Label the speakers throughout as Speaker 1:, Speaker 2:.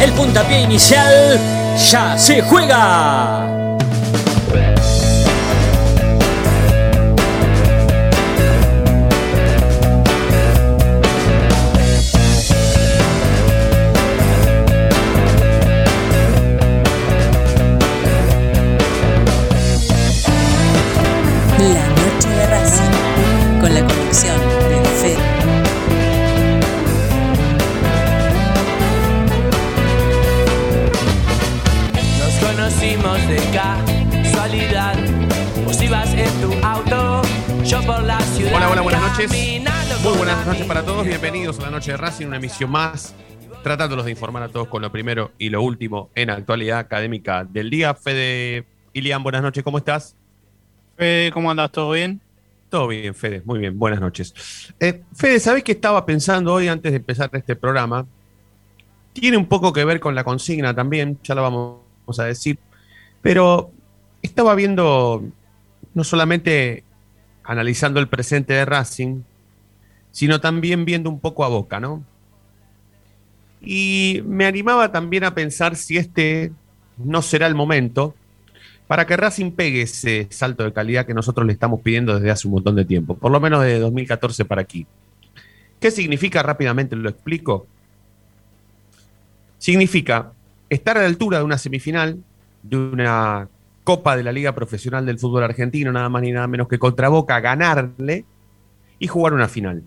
Speaker 1: el puntapié inicial ya se juega.
Speaker 2: Noches para todos. Bienvenidos a la noche de Racing, una emisión más, tratándolos de informar a todos con lo primero y lo último en actualidad académica del día. Fede Ilian, buenas noches, ¿cómo estás?
Speaker 3: Fede, ¿cómo andás? ¿Todo bien?
Speaker 2: Todo bien, Fede, muy bien, buenas noches. Eh, Fede, ¿sabés qué estaba pensando hoy antes de empezar este programa? Tiene un poco que ver con la consigna también, ya la vamos a decir, pero estaba viendo, no solamente analizando el presente de Racing, sino también viendo un poco a Boca, ¿no? Y me animaba también a pensar si este no será el momento para que Racing pegue ese salto de calidad que nosotros le estamos pidiendo desde hace un montón de tiempo, por lo menos desde 2014 para aquí. ¿Qué significa? Rápidamente lo explico. Significa estar a la altura de una semifinal, de una Copa de la Liga Profesional del Fútbol Argentino, nada más ni nada menos que contra Boca, ganarle y jugar una final.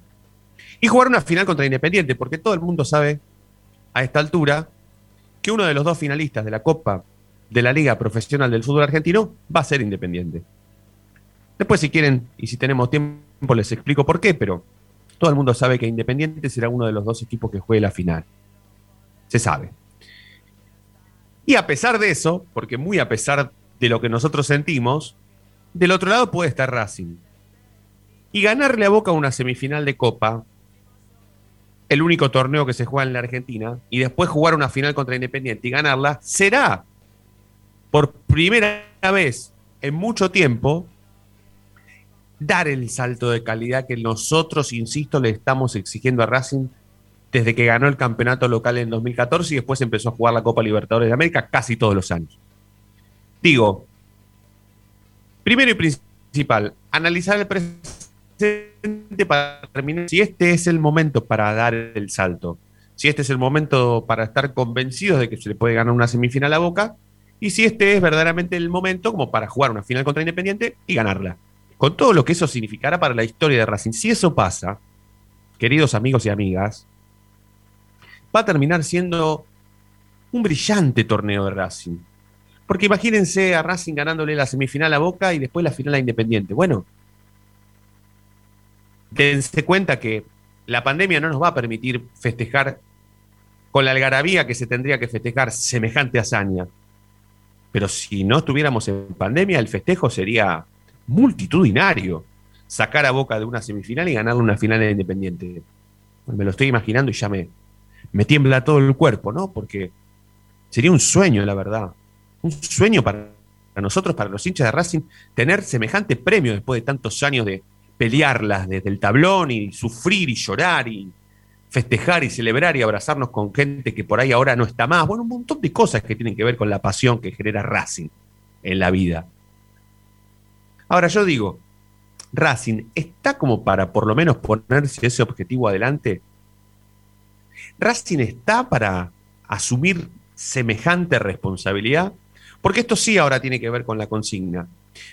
Speaker 2: Y jugar una final contra Independiente, porque todo el mundo sabe a esta altura que uno de los dos finalistas de la Copa de la Liga Profesional del Fútbol Argentino va a ser Independiente. Después, si quieren y si tenemos tiempo, les explico por qué, pero todo el mundo sabe que Independiente será uno de los dos equipos que juegue la final. Se sabe. Y a pesar de eso, porque muy a pesar de lo que nosotros sentimos, del otro lado puede estar Racing. Y ganarle a Boca una semifinal de Copa, el único torneo que se juega en la Argentina, y después jugar una final contra Independiente y ganarla, será por primera vez en mucho tiempo dar el salto de calidad que nosotros, insisto, le estamos exigiendo a Racing desde que ganó el campeonato local en 2014 y después empezó a jugar la Copa Libertadores de América casi todos los años. Digo, primero y principal, analizar el presente para terminar si este es el momento para dar el salto, si este es el momento para estar convencidos de que se le puede ganar una semifinal a Boca y si este es verdaderamente el momento como para jugar una final contra Independiente y ganarla. Con todo lo que eso significará para la historia de Racing. Si eso pasa, queridos amigos y amigas, va a terminar siendo un brillante torneo de Racing. Porque imagínense a Racing ganándole la semifinal a Boca y después la final a Independiente. Bueno, dense cuenta que la pandemia no nos va a permitir festejar con la algarabía que se tendría que festejar semejante hazaña. Pero si no estuviéramos en pandemia, el festejo sería multitudinario. Sacar a Boca de una semifinal y ganarle una final en Independiente. Me lo estoy imaginando y ya me, me tiembla todo el cuerpo, ¿no? Porque sería un sueño, la verdad. Un sueño para nosotros, para los hinchas de Racing, tener semejante premio después de tantos años de pelearlas desde el tablón y sufrir y llorar y festejar y celebrar y abrazarnos con gente que por ahí ahora no está más. Bueno, un montón de cosas que tienen que ver con la pasión que genera Racing en la vida. Ahora yo digo, Racing está como para por lo menos ponerse ese objetivo adelante. Racing está para asumir semejante responsabilidad, porque esto sí ahora tiene que ver con la consigna.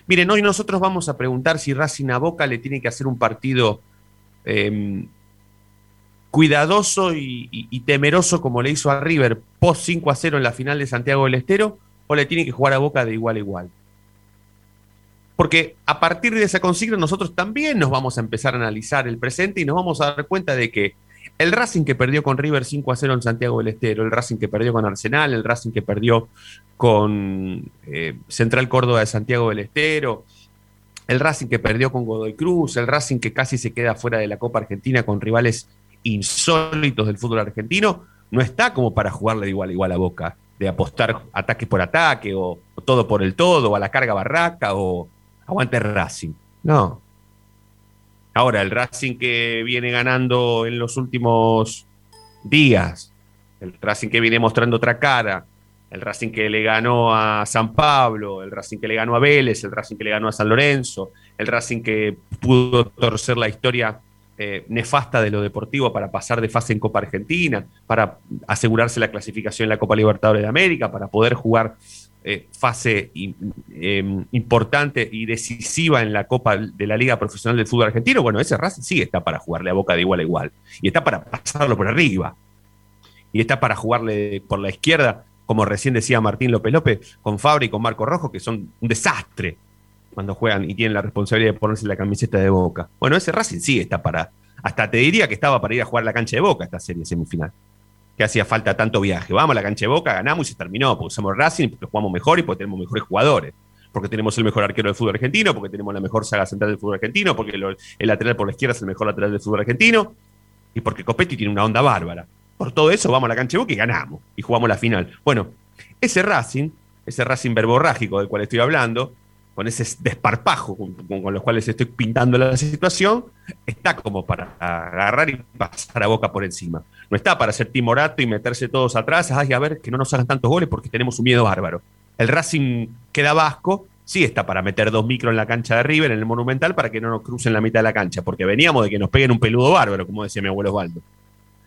Speaker 2: Miren, hoy nosotros vamos a preguntar si Racing a Boca le tiene que hacer un partido eh, cuidadoso y, y, y, temeroso como le hizo a River post 5 a 0 en la final de Santiago del Estero, o le tiene que jugar a Boca de igual a igual. Porque a partir de esa consigna nosotros también nos vamos a empezar a analizar el presente y nos vamos a dar cuenta de que El Racing que perdió con River 5 a 0 en Santiago del Estero, el Racing que perdió con Arsenal, el Racing que perdió con eh, Central Córdoba de Santiago del Estero, el Racing que perdió con Godoy Cruz, el Racing que casi se queda fuera de la Copa Argentina con rivales insólitos del fútbol argentino, no está como para jugarle de igual a igual a Boca, de apostar ataque por ataque o, o todo por el todo, o a la carga barraca o aguante Racing. No, Ahora, el Racing que viene ganando en los últimos días, el Racing que viene mostrando otra cara, el Racing que le ganó a San Pablo, el Racing que le ganó a Vélez, el Racing que le ganó a San Lorenzo, el Racing que pudo torcer la historia eh, nefasta de lo deportivo para pasar de fase en Copa Argentina, para asegurarse la clasificación en la Copa Libertadores de América, para poder jugar eh, fase eh, importante y decisiva en la Copa de la Liga Profesional del Fútbol Argentino, bueno, ese Racing sí está para jugarle a boca de igual a igual. Y está para pasarlo por arriba. Y está para jugarle por la izquierda, como recién decía Martín López López, con Fabri y con Marco Rojo, que son un desastre cuando juegan y tienen la responsabilidad de ponerse la camiseta de boca. Bueno, ese Racing sí está para. Hasta te diría que estaba para ir a jugar la cancha de boca esta serie semifinal que hacía falta tanto viaje. Vamos a la cancha de Boca, ganamos y se terminó, porque somos Racing, porque jugamos mejor y porque tenemos mejores jugadores. Porque tenemos el mejor arquero del fútbol argentino, porque tenemos la mejor saga central del fútbol argentino, porque el lateral por la izquierda es el mejor lateral del fútbol argentino, y porque Copetti tiene una onda bárbara. Por todo eso vamos a la cancha de Boca y ganamos, y jugamos la final. Bueno, ese Racing, ese Racing verborrágico del cual estoy hablando, con ese desparpajo con, los cuales estoy pintando la situación, está como para agarrar y pasar a boca por encima. No está para ser timorato y meterse todos atrás, ay, a ver que no nos hagan tantos goles porque tenemos un miedo bárbaro. El Racing queda vasco, sí está para meter dos micros en la cancha de River, en el Monumental, para que no nos crucen la mitad de la cancha, porque veníamos de que nos peguen un peludo bárbaro, como decía mi abuelo Osvaldo.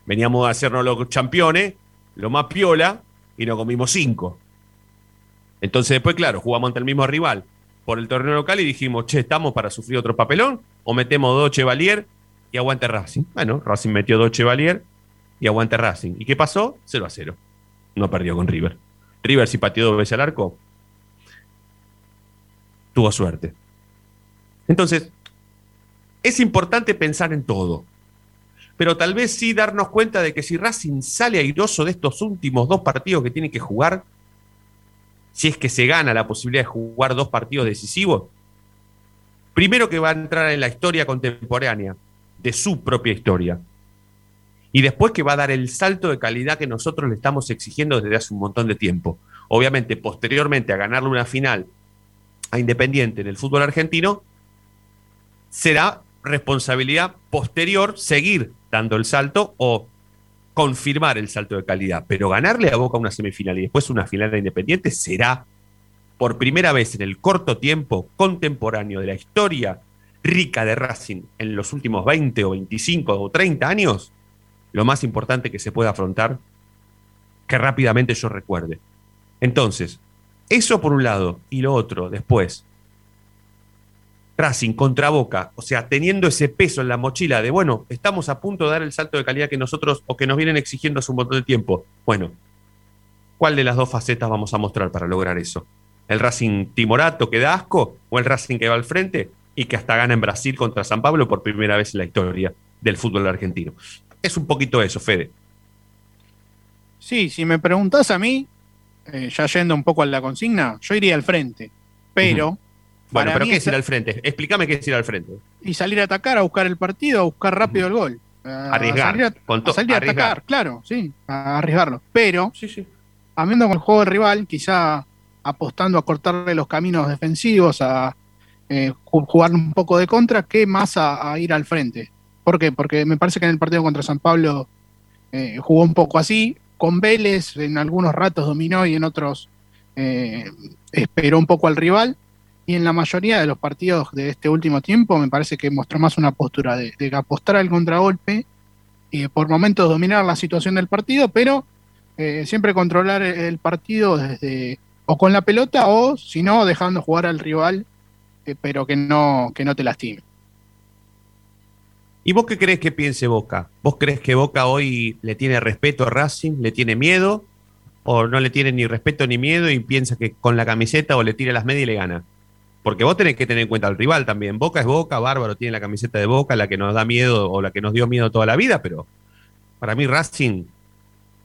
Speaker 2: Veníamos a hacernos los campeones, lo más piola, y nos comimos cinco. Entonces después, claro, jugamos ante el mismo rival por el torneo local y dijimos, che, ¿estamos para sufrir otro papelón? ¿O metemos dos Chevalier y aguante Racing? Bueno, Racing metió dos Chevalier y aguante Racing. ¿Y qué pasó? 0 a 0. No perdió con River. River si pateó dos veces al arco, tuvo suerte. Entonces, es importante pensar en todo. Pero tal vez sí darnos cuenta de que si Racing sale airoso de estos últimos dos partidos que tiene que jugar, si es que se gana la posibilidad de jugar dos partidos decisivos, primero que va a entrar en la historia contemporánea, de su propia historia, y después que va a dar el salto de calidad que nosotros le estamos exigiendo desde hace un montón de tiempo. Obviamente, posteriormente a ganarle una final a Independiente en el fútbol argentino, será responsabilidad posterior seguir dando el salto o confirmar el salto de calidad, pero ganarle a Boca una semifinal y después una final de Independiente será por primera vez en el corto tiempo contemporáneo de la historia rica de Racing en los últimos 20 o 25 o 30 años, lo más importante que se puede afrontar, que rápidamente yo recuerde. Entonces, eso por un lado, y lo otro, después, Racing contra Boca, o sea, teniendo ese peso en la mochila de, bueno, estamos a punto de dar el salto de calidad que nosotros o que nos vienen exigiendo hace un montón de tiempo. Bueno, ¿cuál de las dos facetas vamos a mostrar para lograr eso? ¿El Racing timorato que da asco o el Racing que va al frente y que hasta gana en Brasil contra San Pablo por primera vez en la historia del fútbol argentino? Es un poquito eso, Fede.
Speaker 3: Sí, si me preguntas a mí, eh, ya yendo un poco a la consigna, yo iría al frente, pero... Uh -huh
Speaker 2: bueno, pero ¿qué es ir al frente? Explícame qué es ir al frente.
Speaker 3: Y salir a atacar, a buscar el partido, a buscar rápido el gol.
Speaker 2: A arriesgar.
Speaker 3: salir a,
Speaker 2: con
Speaker 3: a salir a
Speaker 2: arriesgar.
Speaker 3: atacar, claro, sí, a arriesgarlo. Pero,
Speaker 2: Sí, sí.
Speaker 3: con el juego del rival, quizá apostando a cortarle los caminos defensivos, a eh, ju- jugar un poco de contra, que más a, a ir al frente. ¿Por qué? Porque me parece que en el partido contra San Pablo eh, jugó un poco así. Con Vélez en algunos ratos dominó y en otros eh, esperó un poco al rival. Y en la mayoría de los partidos de este último tiempo me parece que mostró más una postura de, apostar al contragolpe y por momentos dominar la situación del partido, pero eh, siempre controlar el- el partido desde o con la pelota o si no dejando jugar al rival, eh, pero que no, que no te lastime.
Speaker 2: ¿Y vos qué crees que piense Boca? ¿Vos crees que Boca hoy le tiene respeto a Racing, le tiene miedo? ¿O no le tiene ni respeto ni miedo y piensa que con la camiseta o le tira las medias y le gana? Porque vos tenés que tener en cuenta al rival también. Boca es Boca, Bárbaro tiene la camiseta de Boca, la que nos da miedo o la que nos dio miedo toda la vida, pero Para mí Racing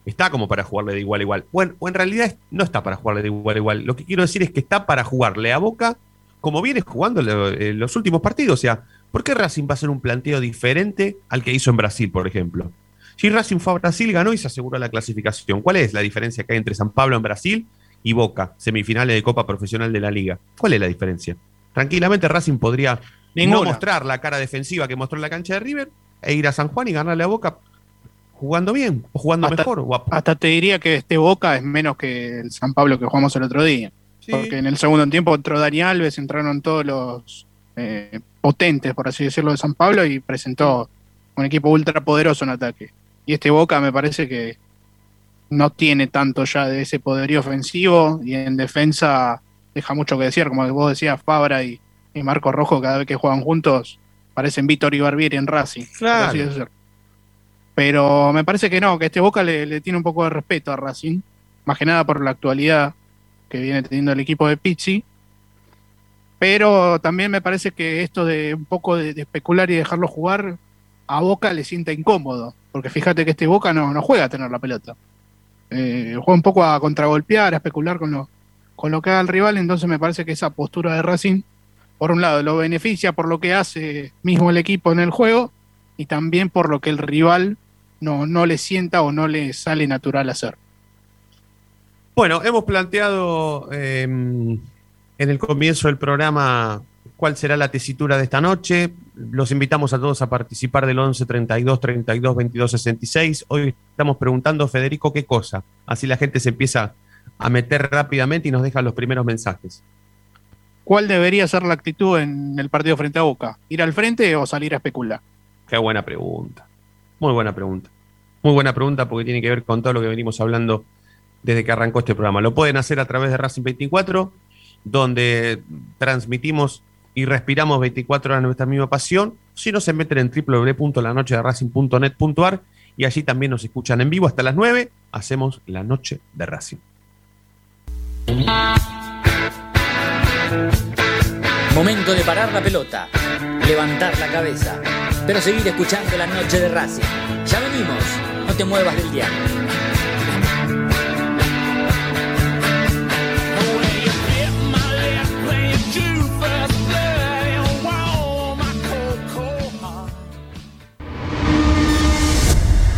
Speaker 2: está como para jugarle de igual a igual. Bueno, o en realidad no está para jugarle de igual a igual. Lo que quiero decir es que está para jugarle a Boca como viene jugando eh, los últimos partidos. O sea, ¿por qué Racing va a hacer un planteo diferente al que hizo en Brasil, por ejemplo? Si Racing fue a Brasil, ganó y se aseguró la clasificación. ¿Cuál es la diferencia que hay entre San Pablo en Brasil y Boca, semifinales de Copa Profesional de la Liga? ¿Cuál es la diferencia? Tranquilamente Racing podría
Speaker 3: Ninguna.
Speaker 2: no mostrar la cara defensiva que mostró en la cancha de River e ir a San Juan y ganarle a Boca jugando bien o jugando
Speaker 3: Hasta-
Speaker 2: mejor. o a-
Speaker 3: Hasta te diría que este Boca es menos que el San Pablo que jugamos el otro día.
Speaker 2: Sí.
Speaker 3: Porque en el segundo tiempo entró Dani Alves, entraron todos los eh, potentes, por así decirlo, de San Pablo y presentó un equipo ultra poderoso en ataque. Y este Boca me parece que no tiene tanto ya de ese poderío ofensivo y en defensa deja mucho que decir, como vos decías, Fabra y, y Marco Rojo cada vez que juegan juntos parecen Víctor y Barbieri en Racing.
Speaker 2: Claro.
Speaker 3: Pero me parece que no, que este Boca le, le tiene un poco de respeto a Racing, más que nada por la actualidad que viene teniendo el equipo de Pizzi. Pero también me parece que esto de un poco de, de especular y dejarlo jugar a Boca le sienta incómodo, porque fíjate que este Boca no, no juega a tener la pelota. Eh, juega un poco a contragolpear, a especular con lo, con lo que haga el rival, entonces me parece que esa postura de Racing, por un lado, lo beneficia por lo que hace mismo el equipo en el juego y también por lo que el rival no, no le sienta o no le sale natural hacer.
Speaker 2: Bueno, hemos planteado eh, en el comienzo del programa cuál será la tesitura de esta noche. Los invitamos a todos a participar del 11 32 32 22 66. Hoy estamos preguntando, Federico, qué cosa. Así la gente se empieza a meter rápidamente y nos deja los primeros mensajes.
Speaker 3: ¿Cuál debería ser la actitud en el partido frente a Boca? ¿Ir al frente o salir a especular?
Speaker 2: Qué buena pregunta. Muy buena pregunta. Muy buena pregunta porque tiene que ver con todo lo que venimos hablando desde que arrancó este programa. Lo pueden hacer a través de Racing 24, donde transmitimos y respiramos 24 horas nuestra misma pasión. Si no, se meten en www.lanochederacing.net.ar y allí también nos escuchan en vivo hasta las 9. Hacemos la noche de Racing.
Speaker 1: Momento de parar la pelota, levantar la cabeza, pero seguir escuchando la noche de Racing. Ya venimos, no te muevas del diario.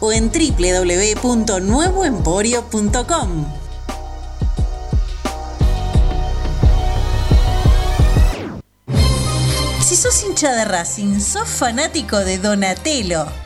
Speaker 4: o en www.nuevoemporio.com. Si sos hincha de Racing, sos fanático de Donatello.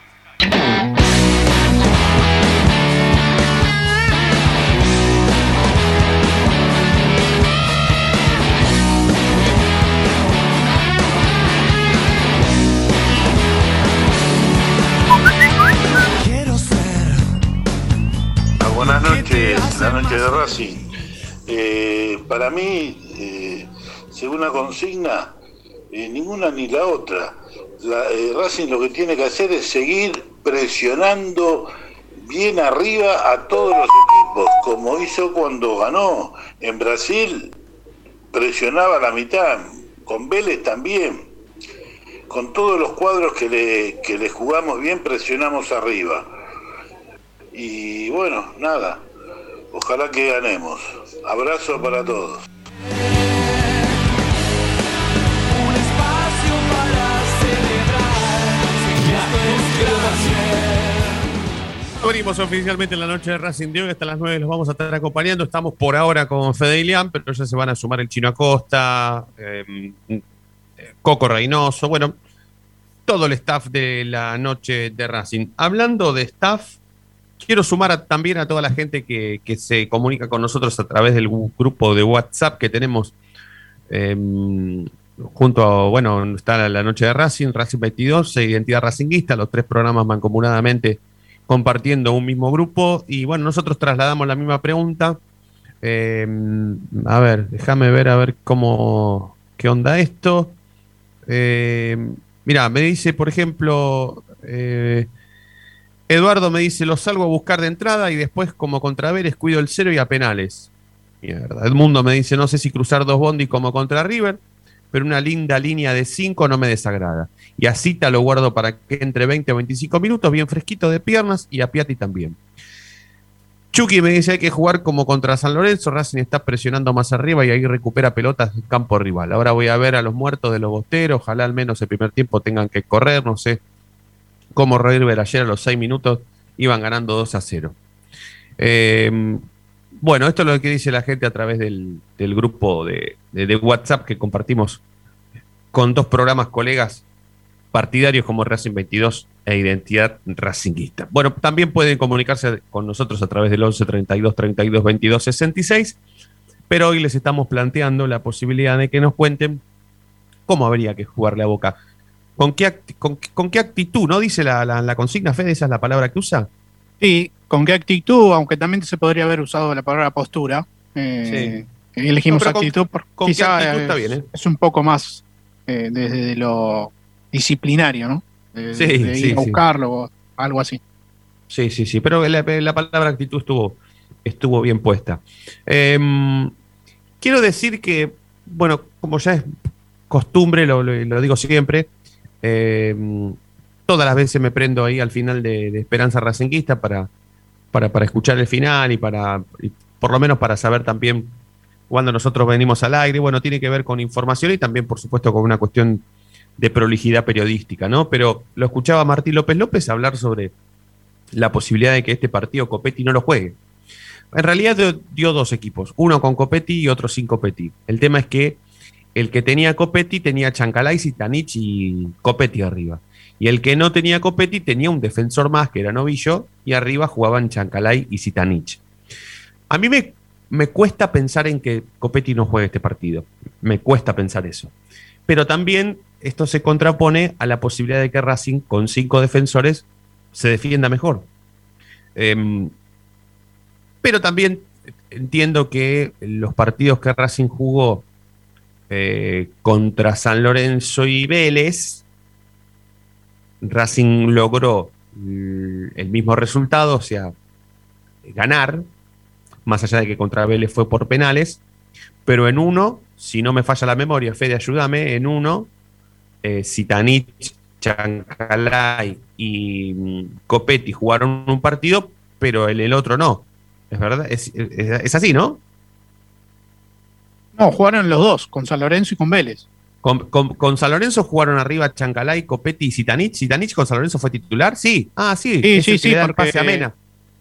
Speaker 5: La noche de Racing. Eh, para mí, eh, según la consigna, eh, ninguna ni la otra. La, eh, Racing lo que tiene que hacer es seguir presionando bien arriba a todos los equipos, como hizo cuando ganó. En Brasil presionaba la mitad, con Vélez también. Con todos los cuadros que le, que le jugamos bien, presionamos arriba. Y bueno, nada, ojalá que ganemos. Abrazo para todos.
Speaker 2: Abrimos oficialmente la noche de Racing de hoy, hasta las 9 los vamos a estar acompañando. Estamos por ahora con Fede Ilián, pero ya se van a sumar el Chino Acosta, eh, Coco Reynoso, bueno, todo el staff de la noche de Racing. Hablando de staff, quiero sumar también a toda la gente que, que se comunica con nosotros a través del grupo de WhatsApp que tenemos eh, junto a, bueno, está la, noche de Racing, Racing 22, e Identidad Racinguista, los tres programas mancomunadamente compartiendo un mismo grupo. Y bueno, nosotros trasladamos la misma pregunta. Eh, a ver, déjame ver a ver cómo, qué onda esto. Eh, mira, me dice, por ejemplo, eh, Eduardo me dice, lo salgo a buscar de entrada y después como contra Vélez cuido el cero y a penales. Mierda. Edmundo me dice, no sé si cruzar dos bondi como contra River, pero una linda línea de 5 no me desagrada. Y a Cita lo guardo para que entre 20 o 25 minutos, bien fresquito de piernas, y a Piatti también. Chucky me dice, hay que jugar como contra San Lorenzo, Racing está presionando más arriba y ahí recupera pelotas del campo rival. Ahora voy a ver a los muertos de los bosteros, ojalá al menos el primer tiempo tengan que correr, no sé cómo River ayer a los 6 minutos iban ganando 2 a 0. Eh, bueno, esto es lo que dice la gente a través del, grupo de WhatsApp que compartimos con dos programas colegas partidarios como Racing 22 e Identidad Racinguista. Bueno, también pueden comunicarse con nosotros a través del 11 32 32 22 66, pero hoy les estamos planteando la posibilidad de que nos cuenten cómo habría que jugarle a Boca. ¿Con qué, con, con qué actitud? ¿No dice la, la- la consigna, Fede? ¿Esa es la palabra que usa?
Speaker 3: Sí, con qué actitud, aunque también se podría haber usado la palabra postura. Eh, Elegimos
Speaker 2: No, pero con-
Speaker 3: actitud porque
Speaker 2: con
Speaker 3: quizá
Speaker 2: actitud está
Speaker 3: es,
Speaker 2: bien, ¿eh?
Speaker 3: es un poco más eh, desde lo disciplinario, ¿no? De,
Speaker 2: Sí,
Speaker 3: de
Speaker 2: sí,
Speaker 3: ir a
Speaker 2: sí.
Speaker 3: buscarlo o algo así.
Speaker 2: Sí, sí, sí, pero la, la palabra actitud estuvo, estuvo bien puesta. Em, quiero decir que, bueno, como ya es costumbre, lo, lo- lo digo siempre, em, todas las veces me prendo ahí al final de, Esperanza Racinguista para, para, para escuchar el final y para, por lo menos para saber también cuando nosotros venimos al aire. Bueno, tiene que ver con información y también, por supuesto, con una cuestión de prolijidad periodística, ¿no? Pero lo escuchaba Martín López López hablar sobre la posibilidad de que este partido Copetti no lo juegue. En realidad dio, dio dos equipos, uno con Copetti y otro sin Copetti. El tema es que el que tenía Copetti tenía Chancalay, Zitanich y Copetti arriba. Y el que no tenía Copetti tenía un defensor más, que era Novillo, y arriba jugaban Chancalay y Zitanich. A mí me, me cuesta pensar en que Copetti no juegue este partido. Me cuesta pensar eso. Pero también esto se contrapone a la posibilidad de que Racing, con cinco defensores, se defienda mejor. Em, pero también entiendo que los partidos que Racing jugó eh, contra San Lorenzo y Vélez, Racing logró el mismo resultado, o sea, ganar, más allá de que contra Vélez fue por penales, pero en uno, si no me falla la memoria, Fede, ayúdame, en uno, eh, Zitanich, Chancalay y mm, Copetti jugaron un partido, pero el, el otro no. Es verdad, es- es así, ¿no?
Speaker 3: No, jugaron los dos, con San Lorenzo y con Vélez.
Speaker 2: Con, con- con San Lorenzo jugaron arriba Chancalay, Copetti y Zitanich. ¿Zitanich con San Lorenzo fue titular? Sí. Ah, sí.
Speaker 3: Sí, sí, sí, porque-
Speaker 2: pase a Mena.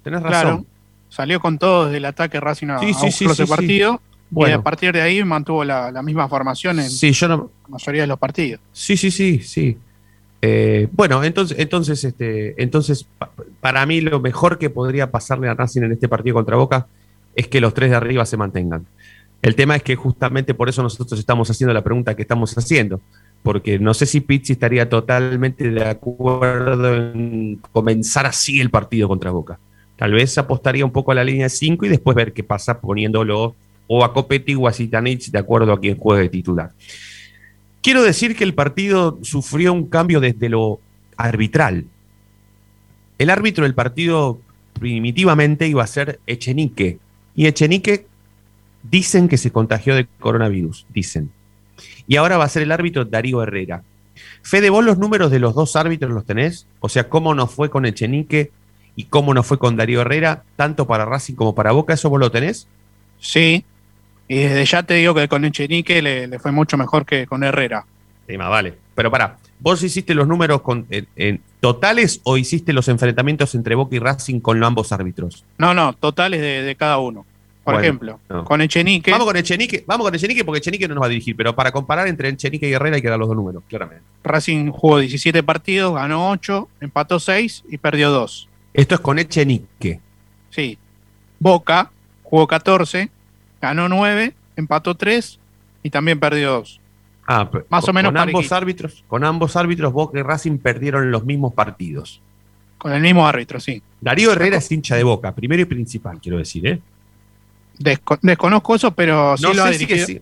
Speaker 2: Tenés razón.
Speaker 3: Claro, salió con todo desde el ataque Racing a,
Speaker 2: Sí,
Speaker 3: a
Speaker 2: sí,
Speaker 3: ese
Speaker 2: sí.
Speaker 3: partido. Y
Speaker 2: Bueno.
Speaker 3: a partir de ahí mantuvo la, la misma formación en
Speaker 2: Sí, yo no,
Speaker 3: la mayoría de los partidos.
Speaker 2: Sí, sí, sí, sí. Eh, bueno, entonces, entonces, este, entonces, pa- para mí lo mejor que podría pasarle a Racing en este partido contra Boca es que los tres de arriba se mantengan. El tema es que justamente por eso nosotros estamos haciendo la pregunta que estamos haciendo, porque no sé si Pizzi estaría totalmente de acuerdo en comenzar así el partido contra Boca. Tal vez apostaría un poco a la línea de 5 y después ver qué pasa poniéndolo o a Copetti o a Zitanich de acuerdo a quien juegue de titular. Quiero decir que el partido sufrió un cambio desde lo arbitral. El árbitro del partido primitivamente iba a ser Echenique. Y Echenique dicen que se contagió de coronavirus, dicen. Y ahora va a ser el árbitro Darío Herrera. Fede, ¿vos los números de los dos árbitros los tenés? O sea, ¿cómo nos fue con Echenique y cómo nos fue con Darío Herrera, tanto para Racing como para Boca? ¿Eso vos lo tenés?
Speaker 3: Sí, y desde ya te digo que con Echenique le, le fue mucho mejor que con Herrera.
Speaker 2: Tema, vale. Pero pará, ¿vos hiciste los números con, en, en totales o hiciste los enfrentamientos entre Boca y Racing con ambos árbitros?
Speaker 3: No, no, totales de, de cada uno. Por
Speaker 2: Bueno,
Speaker 3: ejemplo,
Speaker 2: no.
Speaker 3: con Echenique,
Speaker 2: Vamos con Echenique, vamos con Echenique porque Echenique no nos va a dirigir, pero para comparar entre Echenique y Herrera hay que dar los dos números, claramente.
Speaker 3: Racing jugó 17 partidos, ganó 8, empató 6 y perdió 2.
Speaker 2: Esto es con Echenique.
Speaker 3: Sí. Boca jugó 14, ganó 9, empató 3 y también perdió 2.
Speaker 2: Ah,
Speaker 3: Más o menos
Speaker 2: con ambos árbitros, con ambos árbitros Boca y Racing perdieron los mismos partidos.
Speaker 3: Con el mismo árbitro, sí.
Speaker 2: Darío Herrera es hincha de Boca, primero y principal, quiero decir, ¿eh?
Speaker 3: Desco- desconozco eso, pero sí
Speaker 2: No
Speaker 3: lo, ha
Speaker 2: si
Speaker 3: dirigido,
Speaker 2: sí.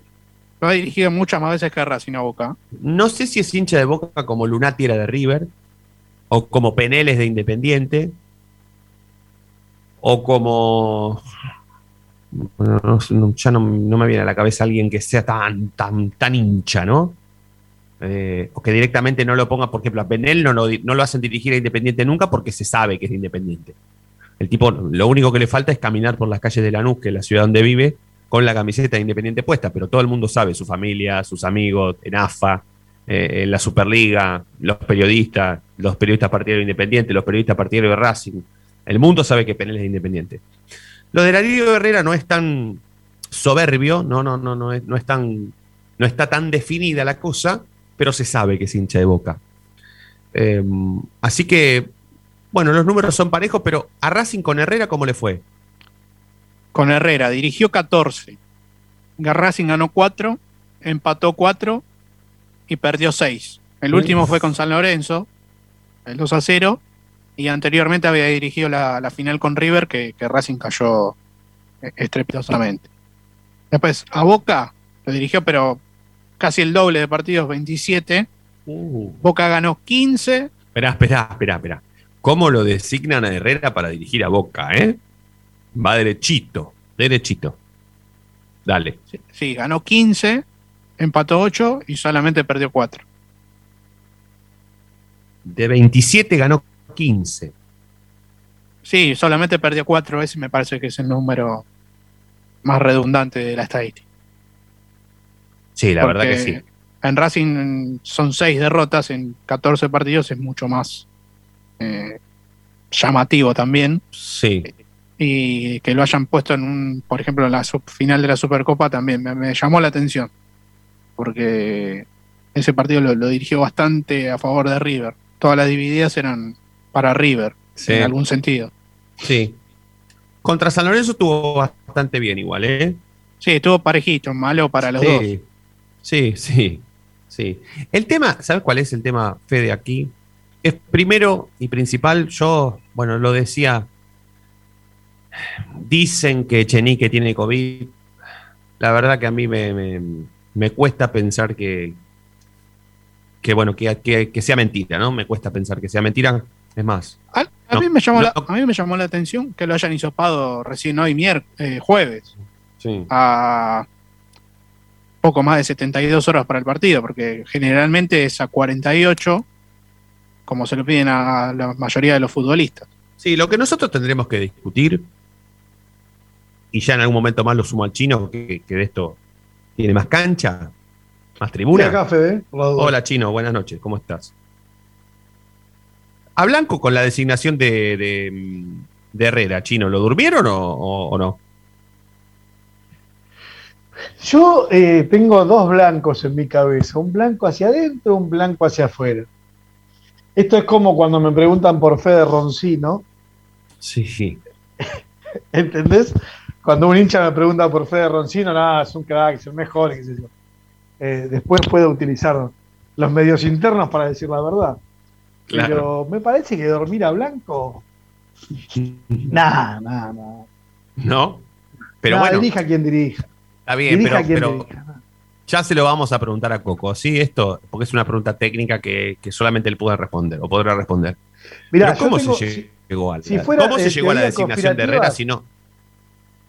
Speaker 3: lo ha dirigido muchas más veces que Racing a Boca.
Speaker 2: No sé si es hincha de Boca como Lunati era de River, o como Peneles de Independiente, o como. no ya no, no me viene a la cabeza alguien que sea tan, tan, tan hincha, ¿no? Eh, o que directamente no lo ponga, por ejemplo, a Penel no lo, no lo hacen dirigir a Independiente nunca porque se sabe que es de Independiente. El tipo, lo único que le falta es caminar por las calles de Lanús, que es la ciudad donde vive, con la camiseta de Independiente puesta, pero todo el mundo sabe, su familia, sus amigos, en AFA, eh, en la Superliga, los periodistas, los periodistas partidarios de Independiente, los periodistas partidarios de Racing. El mundo sabe que Penel es de Independiente. Lo de Darío Herrera no es tan soberbio, no, no, no, no, es, no, es tan, no está tan definida la cosa, pero se sabe que es hincha de boca. Eh, así que, bueno, los números son parejos, pero a Racing con Herrera, ¿cómo le fue?
Speaker 3: Con Herrera, dirigió 14. Racing ganó 4, empató 4 y perdió 6. El último fue con San Lorenzo, el 2 a 0. Y anteriormente había dirigido la, la final con River, que, que Racing cayó eh, estrepitosamente. Después, a Boca lo dirigió, pero casi el doble de partidos, 27. Boca ganó 15.
Speaker 2: Esperá, esperá, esperá, esperá. ¿Cómo lo designan a Herrera para dirigir a Boca, eh? Va derechito, derechito. Dale.
Speaker 3: Sí, sí, ganó 15, empató 8 y solamente perdió 4.
Speaker 2: De 27 ganó 15.
Speaker 3: Sí, solamente perdió 4 veces, me parece que es el número más redundante de la estadística.
Speaker 2: Sí, la verdad que sí.
Speaker 3: En Racing son 6 derrotas en 14 partidos, es mucho más eh, llamativo también.
Speaker 2: Sí.
Speaker 3: Y que lo hayan puesto en un, por ejemplo, en la final de la Supercopa también me, me llamó la atención. Porque ese partido lo, lo, dirigió bastante a favor de River. Todas las divididas eran para River,
Speaker 2: Sí.
Speaker 3: en algún sentido.
Speaker 2: Sí. Contra San Lorenzo estuvo bastante bien igual, ¿eh?
Speaker 3: Sí, estuvo parejito, malo para los dos.
Speaker 2: Sí, sí, sí, sí. El tema, ¿sabes cuál es el tema, Fede, aquí? Es primero y principal, yo, bueno, lo decía, dicen que Chenique tiene COVID. La verdad que a mí me, me, me cuesta pensar que, que bueno, que, que, que sea mentira, ¿no? Me cuesta pensar que sea mentira. Es más,
Speaker 3: A, a
Speaker 2: No,
Speaker 3: mí me llamó
Speaker 2: no.
Speaker 3: la, a mí me llamó la atención que lo hayan hisopado recién hoy, eh, jueves,
Speaker 2: sí.
Speaker 3: a poco más de 72 horas para el partido, porque generalmente es a 48, como se lo piden a la mayoría de los futbolistas.
Speaker 2: Sí, lo que nosotros tendremos que discutir, y ya en algún momento más lo sumo al chino, que, que de esto tiene más cancha, más tribuna. Hola chino, buenas noches, ¿cómo estás? A Blanco con la designación de, de, de Herrera, chino, ¿lo durmieron o, o- o no?
Speaker 6: Yo eh, tengo dos blancos en mi cabeza, un blanco hacia adentro, un blanco hacia afuera. Esto es como cuando me preguntan por Fede Roncino,
Speaker 2: Sí, sí.
Speaker 6: ¿entendés? Cuando un hincha me pregunta por Fede Roncino, nada, es un crack, es el mejor, qué sé yo. Eh, después puedo utilizar los medios internos para decir la verdad.
Speaker 2: Claro.
Speaker 6: Pero me parece que dormir a blanco, nada, nada, nada.
Speaker 2: ¿No? Pero
Speaker 6: Nada,
Speaker 2: bueno,
Speaker 6: dirija quien dirija.
Speaker 2: está bien,
Speaker 6: dirija
Speaker 2: pero,
Speaker 6: quien
Speaker 2: pero
Speaker 6: dirija.
Speaker 2: Ya se lo vamos a preguntar a Coco, ¿sí? Esto, porque es una pregunta técnica que, que solamente él puede responder, o podrá responder.
Speaker 6: Mirá,
Speaker 2: Pero ¿cómo
Speaker 6: tengo-
Speaker 2: se llegó
Speaker 6: si fuera
Speaker 2: ¿cómo se
Speaker 6: de
Speaker 2: llegó a la designación de Herrera si no?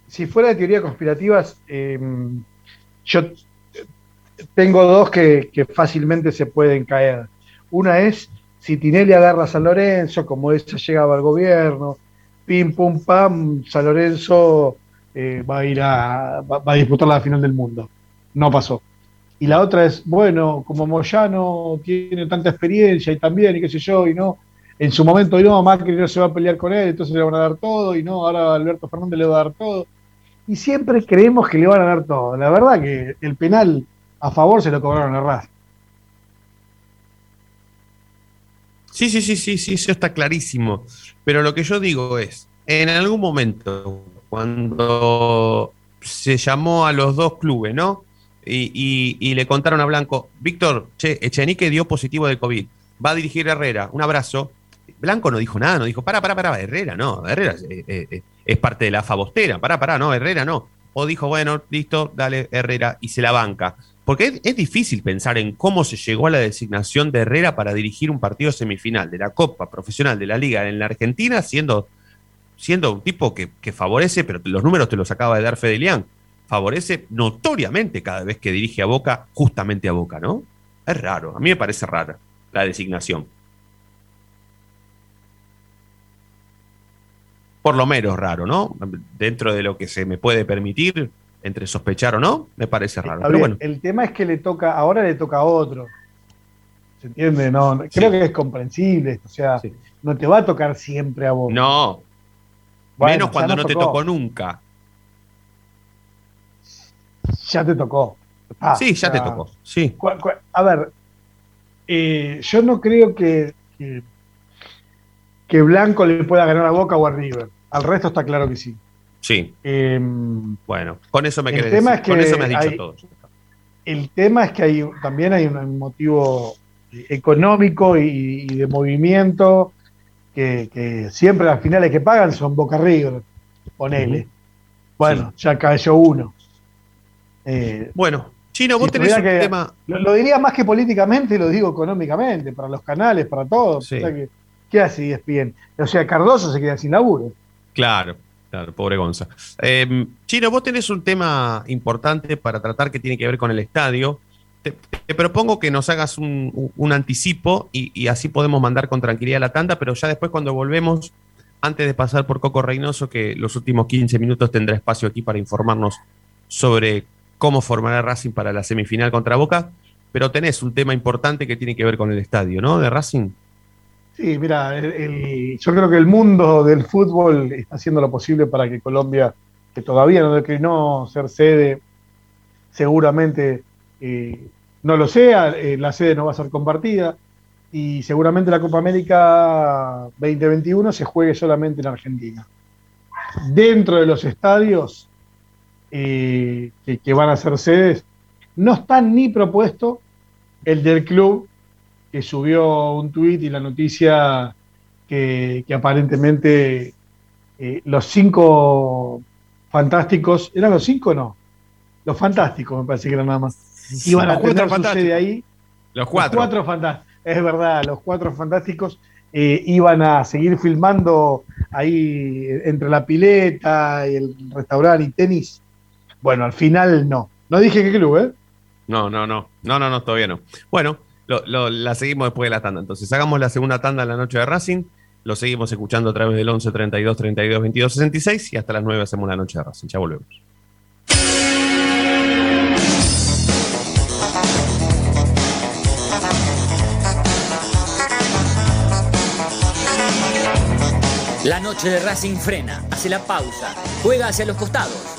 Speaker 6: si fuera de teoría conspirativas, eh, yo tengo dos que, que fácilmente se pueden caer. Una es si Tinelli agarra a San Lorenzo, como esa llegaba al gobierno, pim pum pam, San Lorenzo eh, va a ir a, va, va a disputar la final del mundo. No pasó. Y la otra es, bueno, como Moyano tiene tanta experiencia y también, y qué sé yo, y no, en su momento y no, Macri no se va a pelear con él, entonces le van a dar todo, y no, ahora Alberto Fernández le va a dar todo. Y siempre creemos que le van a dar todo. La verdad que el penal a favor se lo cobraron a Racing.
Speaker 2: Sí, sí, sí, sí, sí, eso está clarísimo. Pero lo que yo digo es, en algún momento, cuando se llamó a los dos clubes, ¿no? Y, y- y le contaron a Blanco, Víctor, che, Echenique dio positivo de COVID, va a dirigir Herrera, un abrazo. Blanco no dijo nada, no dijo, para, para, para, Herrera, no, Herrera eh, eh, eh, es parte de la fabostera, para, para, no, Herrera no. O dijo, bueno, listo, dale, Herrera, y se la banca. Porque es, es difícil pensar en cómo se llegó a la designación de Herrera para dirigir un partido semifinal de la Copa Profesional de la Liga en la Argentina, siendo, siendo un tipo que, que favorece, pero los números te los acaba de dar Fedelian, favorece notoriamente cada vez que dirige a Boca, justamente a Boca, ¿no? Es raro, a mí me parece rara la designación. Por lo menos raro, ¿no? Dentro de lo que se me puede permitir, entre sospechar o no, me parece raro. Pero bueno,
Speaker 6: El tema es que le toca, ahora le toca a otro. ¿Se entiende? No, creo que es comprensible. O sea, no te va a tocar siempre a vos.
Speaker 2: no.
Speaker 6: Bueno,
Speaker 2: menos cuando no te
Speaker 6: tocó
Speaker 2: nunca.
Speaker 6: Ya te tocó. Ah,
Speaker 2: sí, ya te tocó. Sí.
Speaker 6: A ver, eh, yo no creo que, que, que Blanco le pueda ganar a Boca o a River. Al resto está claro que sí.
Speaker 2: Sí.
Speaker 6: Em,
Speaker 2: Bueno, con eso me decir.
Speaker 6: es que
Speaker 2: Con eso me has dicho
Speaker 6: hay-
Speaker 2: todo.
Speaker 6: El tema es que hay, también hay un motivo económico y, y de movimiento que, que siempre las finales que pagan son Boca River, ponele. Bueno, ya cayó uno. Eh,
Speaker 2: Bueno, Chino, vos tenés un
Speaker 6: que-
Speaker 2: tema.
Speaker 6: Lo, lo diría más que políticamente, lo digo económicamente, para los canales, para todos.
Speaker 2: Sí.
Speaker 6: O sea que, ¿Qué hace ESPN? O sea, Cardoso se queda sin laburo.
Speaker 2: Claro, claro, pobre Gonza. Eh, Chino, vos tenés un tema importante para tratar que tiene que ver con el estadio. Te, te propongo que nos hagas un anticipo y, y así podemos mandar con tranquilidad la tanda, pero ya después cuando volvemos, antes de pasar por Coco Reynoso, que los últimos 15 minutos tendrá espacio aquí para informarnos sobre cómo formará Racing para la semifinal contra Boca, pero tenés un tema importante que tiene que ver con el estadio, ¿no? De Racing.
Speaker 6: Sí, mira, yo creo que el mundo del fútbol está haciendo lo posible para que Colombia, que todavía no declinó ser sede, seguramente eh, no lo sea, eh, la sede no va a ser compartida y seguramente la Copa América 2021 se juegue solamente en Argentina. Dentro de los estadios eh, que, que van a ser sedes, no está ni propuesto el del club que subió un tuit y la noticia que, que aparentemente eh, los cinco fantásticos, ¿eran los cinco o no? Los fantásticos me parece que eran nada más. Iban
Speaker 2: Los
Speaker 6: a
Speaker 2: cuatro
Speaker 6: tener su sede ahí.
Speaker 2: Los cuatro.
Speaker 6: Los cuatro fantásticos. Es verdad, los cuatro fantásticos eh, iban a seguir filmando ahí entre la pileta y el restaurante y tenis. Bueno, al final no. No dije qué club, ¿eh?
Speaker 2: No, no, no. No, no, no, todavía no. Bueno, lo- lo- la seguimos después de la tanda. Entonces, hagamos la segunda tanda en la noche de Racing. Lo seguimos escuchando a través del 11 32 32 22 66 y hasta las 9 hacemos la noche de Racing. Ya volvemos.
Speaker 1: La noche de Racing frena, hace la pausa, juega hacia los costados.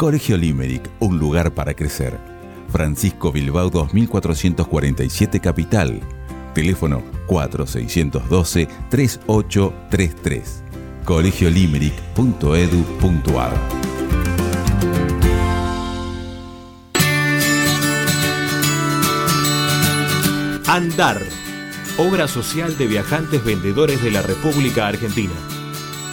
Speaker 7: Colegio Limerick, un lugar para crecer. Francisco Bilbao 2447 Capital. Teléfono 4612-3833. colegiolimerick.edu.ar
Speaker 8: Andar, obra social de viajantes vendedores de la República Argentina.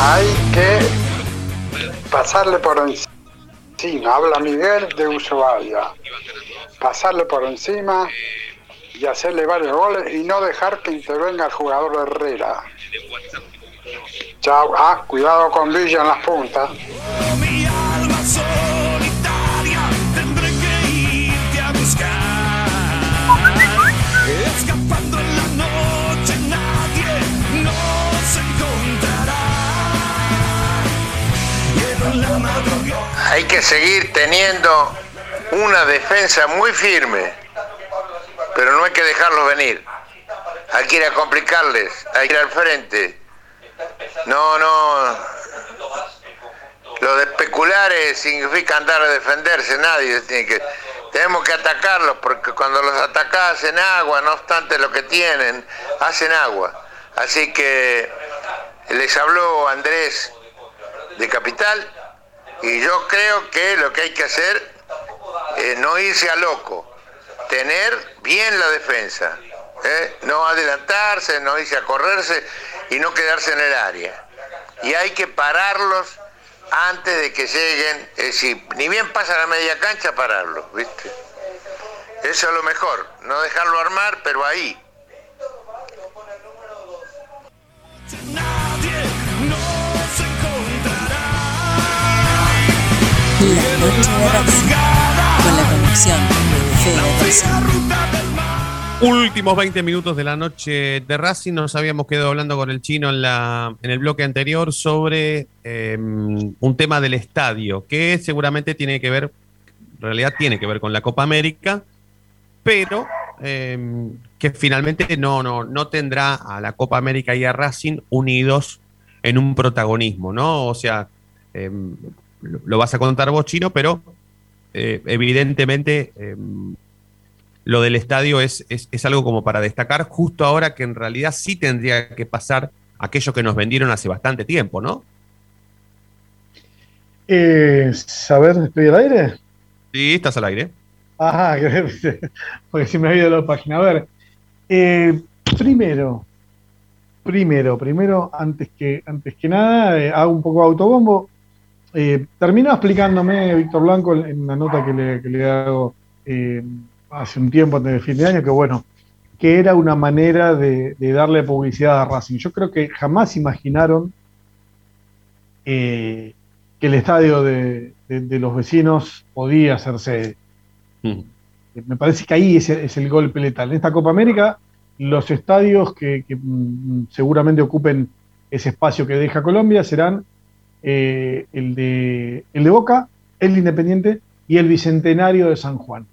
Speaker 9: Hay que pasarle por encima. Habla Miguel de Ushuaia. Pasarle por encima y hacerle varios goles y no dejar que intervenga el jugador Herrera. Chao. Ah, cuidado con Villa en las puntas.
Speaker 10: Hay que seguir teniendo una defensa muy firme, pero no hay que dejarlos venir. Hay que ir a complicarles, hay que ir al frente. No, no. Lo de especulares significa andar a defenderse, nadie tiene que. Tenemos que atacarlos porque cuando los atacás hacen agua, no obstante lo que tienen, hacen agua. Así que les habló Andrés de Capital y yo creo que lo que hay que hacer es no irse a loco, tener bien la defensa, ¿eh? no adelantarse, no irse a correrse y no quedarse en el área. Y hay que pararlos antes de que lleguen, es ni bien pasa la media cancha, pararlos, ¿viste? Eso es lo mejor, no dejarlo armar, pero ahí.
Speaker 4: Con la conexión de Fede.
Speaker 2: Últimos 20 minutos de la noche de Racing. Nos habíamos quedado hablando con el chino en, la, en el bloque anterior sobre eh, un tema del estadio, que seguramente tiene que ver, en realidad tiene que ver con la Copa América, pero eh, que finalmente no, no, no tendrá a la Copa América y a Racing unidos en un protagonismo, ¿no? O sea, eh, lo, lo vas a contar vos, chino, pero eh, evidentemente eh, lo del estadio es, es, es algo como para destacar justo ahora que en realidad sí tendría que pasar aquello que nos vendieron hace bastante tiempo, ¿no?
Speaker 6: Eh, ¿Saber, estoy al aire?
Speaker 2: Sí, estás al aire.
Speaker 6: Ajá, porque si me ha ido la página. A ver, eh, primero, primero, primero, antes que, antes que nada, eh, hago un poco de autobombo. Eh, terminó explicándome Víctor Blanco en una nota que le, que le hago eh, hace un tiempo antes de fin de año, que bueno, que era una manera de, de darle publicidad a Racing. Yo creo que jamás imaginaron eh, que el estadio de, de- de los vecinos podía ser sede. Me parece que ahí es, el- es el golpe letal. En esta Copa América, los estadios que, que, mm, seguramente ocupen ese espacio que deja Colombia serán eh, el, de, el de Boca, el de Independiente y el Bicentenario de San Juan.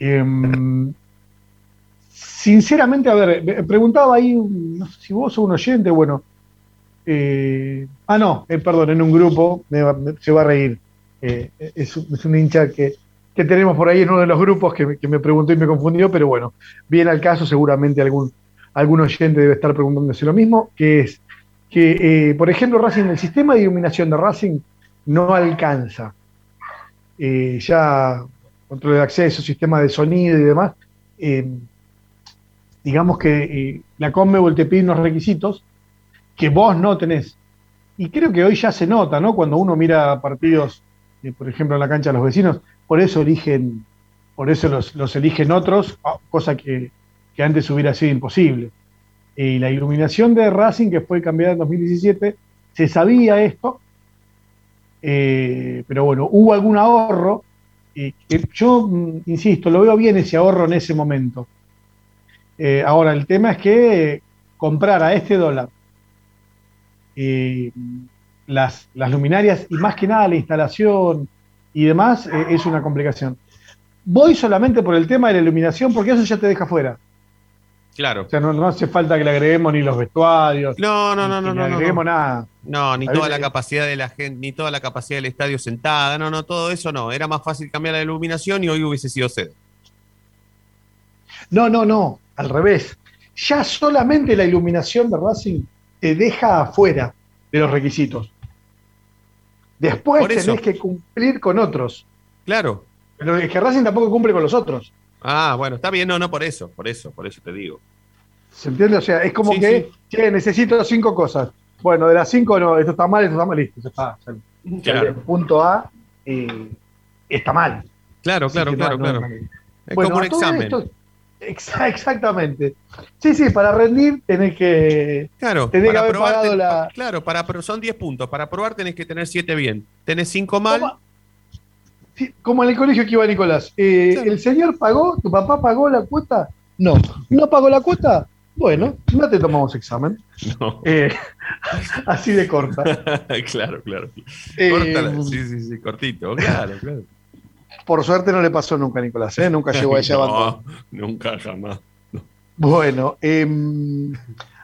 Speaker 6: Em, sinceramente, a ver, preguntaba ahí, si vos sos un oyente, bueno, eh, ah, no, eh, perdón, en un grupo, se va a reír. Es, un- hincha que, que tenemos por ahí en uno de los grupos que, me- que me preguntó y me confundió, pero bueno, bien al caso, seguramente algún, algún oyente debe estar preguntándose lo mismo, que es que, eh, por ejemplo, Racing, el sistema de iluminación de Racing no alcanza. Eh, ya control de acceso, sistema de sonido y demás, eh, digamos que la Conmebol te pide unos requisitos que vos no tenés. Y creo que hoy ya se nota, ¿no? Cuando uno mira partidos, por ejemplo, en la cancha de los vecinos, por eso eligen, por eso los, los eligen otros, cosa que, que antes hubiera sido imposible. Y la iluminación de Racing, que fue cambiada en 2017, se sabía esto, eh, pero bueno, hubo algún ahorro. eh, que yo, mm, insisto, lo veo bien ese ahorro en ese momento. Eh, ahora, el tema es que eh, comprar a este dólar eh, las, las luminarias y más que nada la instalación y demás eh, es una complicación. Voy solamente por el tema de la iluminación porque eso ya te deja fuera.
Speaker 2: Claro.
Speaker 6: O sea, no, no hace falta que le agreguemos ni los vestuarios.
Speaker 2: No, no, no,
Speaker 6: ni
Speaker 2: no, no, no,
Speaker 6: agreguemos
Speaker 2: no.
Speaker 6: nada.
Speaker 2: No, ni toda la capacidad de la gente, ni toda la capacidad del estadio sentada, no, no, todo eso no. Era más fácil cambiar la iluminación y hoy hubiese sido sede.
Speaker 6: No, no, no, al revés. Ya solamente la iluminación de Racing te deja afuera de los requisitos. Después tenés que cumplir con otros.
Speaker 2: Claro.
Speaker 6: Pero es que Racing tampoco cumple con los otros.
Speaker 2: Ah, bueno, está bien, no, no, por eso, por eso, por eso te digo.
Speaker 6: ¿Se entiende? O sea, es como
Speaker 2: Sí,
Speaker 6: que, che, necesito cinco cosas. Bueno, de las cinco no, esto está mal, esto está mal, listo, ya está. O sea,
Speaker 2: Claro.
Speaker 6: el punto A eh, está mal.
Speaker 2: Claro, claro, claro,
Speaker 6: no-
Speaker 2: claro.
Speaker 6: no-
Speaker 2: Es
Speaker 6: Bueno,
Speaker 2: como un examen.
Speaker 6: esto- exa- exactamente. Sí, sí, para rendir tenés que,
Speaker 2: Claro,
Speaker 6: tenés que
Speaker 2: para
Speaker 6: haber
Speaker 2: probar,
Speaker 6: pagado
Speaker 2: ten-
Speaker 6: la.
Speaker 2: claro, para pro- son 10 puntos. Para probar tenés que tener 7 bien. Tenés 5 mal.
Speaker 6: Sí, como en el colegio que iba Nicolás. Eh, ¿El señor pagó? ¿Tu papá pagó la cuota? No. ¿No pagó la cuota? Bueno, no te tomamos examen.
Speaker 2: No.
Speaker 6: Eh, así de corta.
Speaker 2: claro, claro.
Speaker 6: Eh,
Speaker 2: Córtala. Sí, sí, sí, cortito. Claro, claro.
Speaker 6: Por suerte no le pasó nunca a Nicolás, ¿eh? Nunca llegó a ese abandono.
Speaker 2: No, nunca jamás.
Speaker 6: Bueno, em,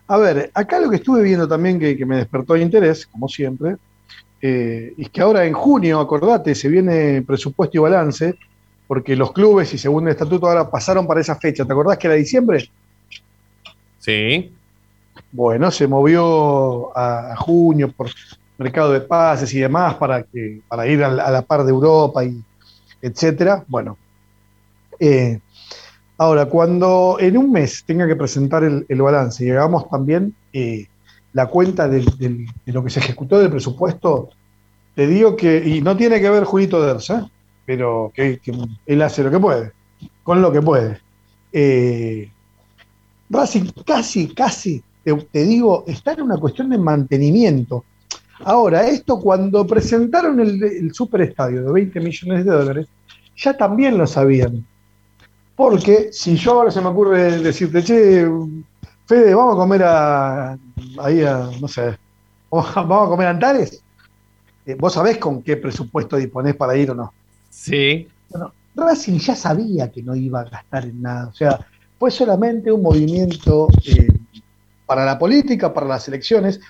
Speaker 6: a ver, acá lo que estuve viendo también que, que me despertó interés, como siempre, eh, es que ahora en junio, acordate, se viene presupuesto y balance, porque los clubes y según el estatuto ahora pasaron para esa fecha. ¿Te acordás que era diciembre?
Speaker 2: Sí.
Speaker 6: Bueno, se movió a, junio por mercado de pases y demás para que para ir a la, par de Europa y etcétera. Bueno, eh, ahora cuando en un mes tenga que presentar el, balance y hagamos también eh, la cuenta de lo que se ejecutó del presupuesto, te digo que y no tiene que ver Julito Ders, ¿eh? pero que, él hace lo que puede, con lo que puede. Racing casi, casi, te, te digo, está en una cuestión de mantenimiento. Ahora, esto cuando presentaron el, el superestadio de 20 millones de dólares, ya también lo sabían. Porque si yo ahora se me ocurre decirte, che, Fede, vamos a comer a, ahí a, no sé, vamos a comer a Antares, eh, vos sabés con qué presupuesto disponés para ir o no.
Speaker 2: Sí.
Speaker 6: Bueno, Racing ya sabía que no iba a gastar en nada. O sea, fue solamente un movimiento eh, para la política, para las elecciones.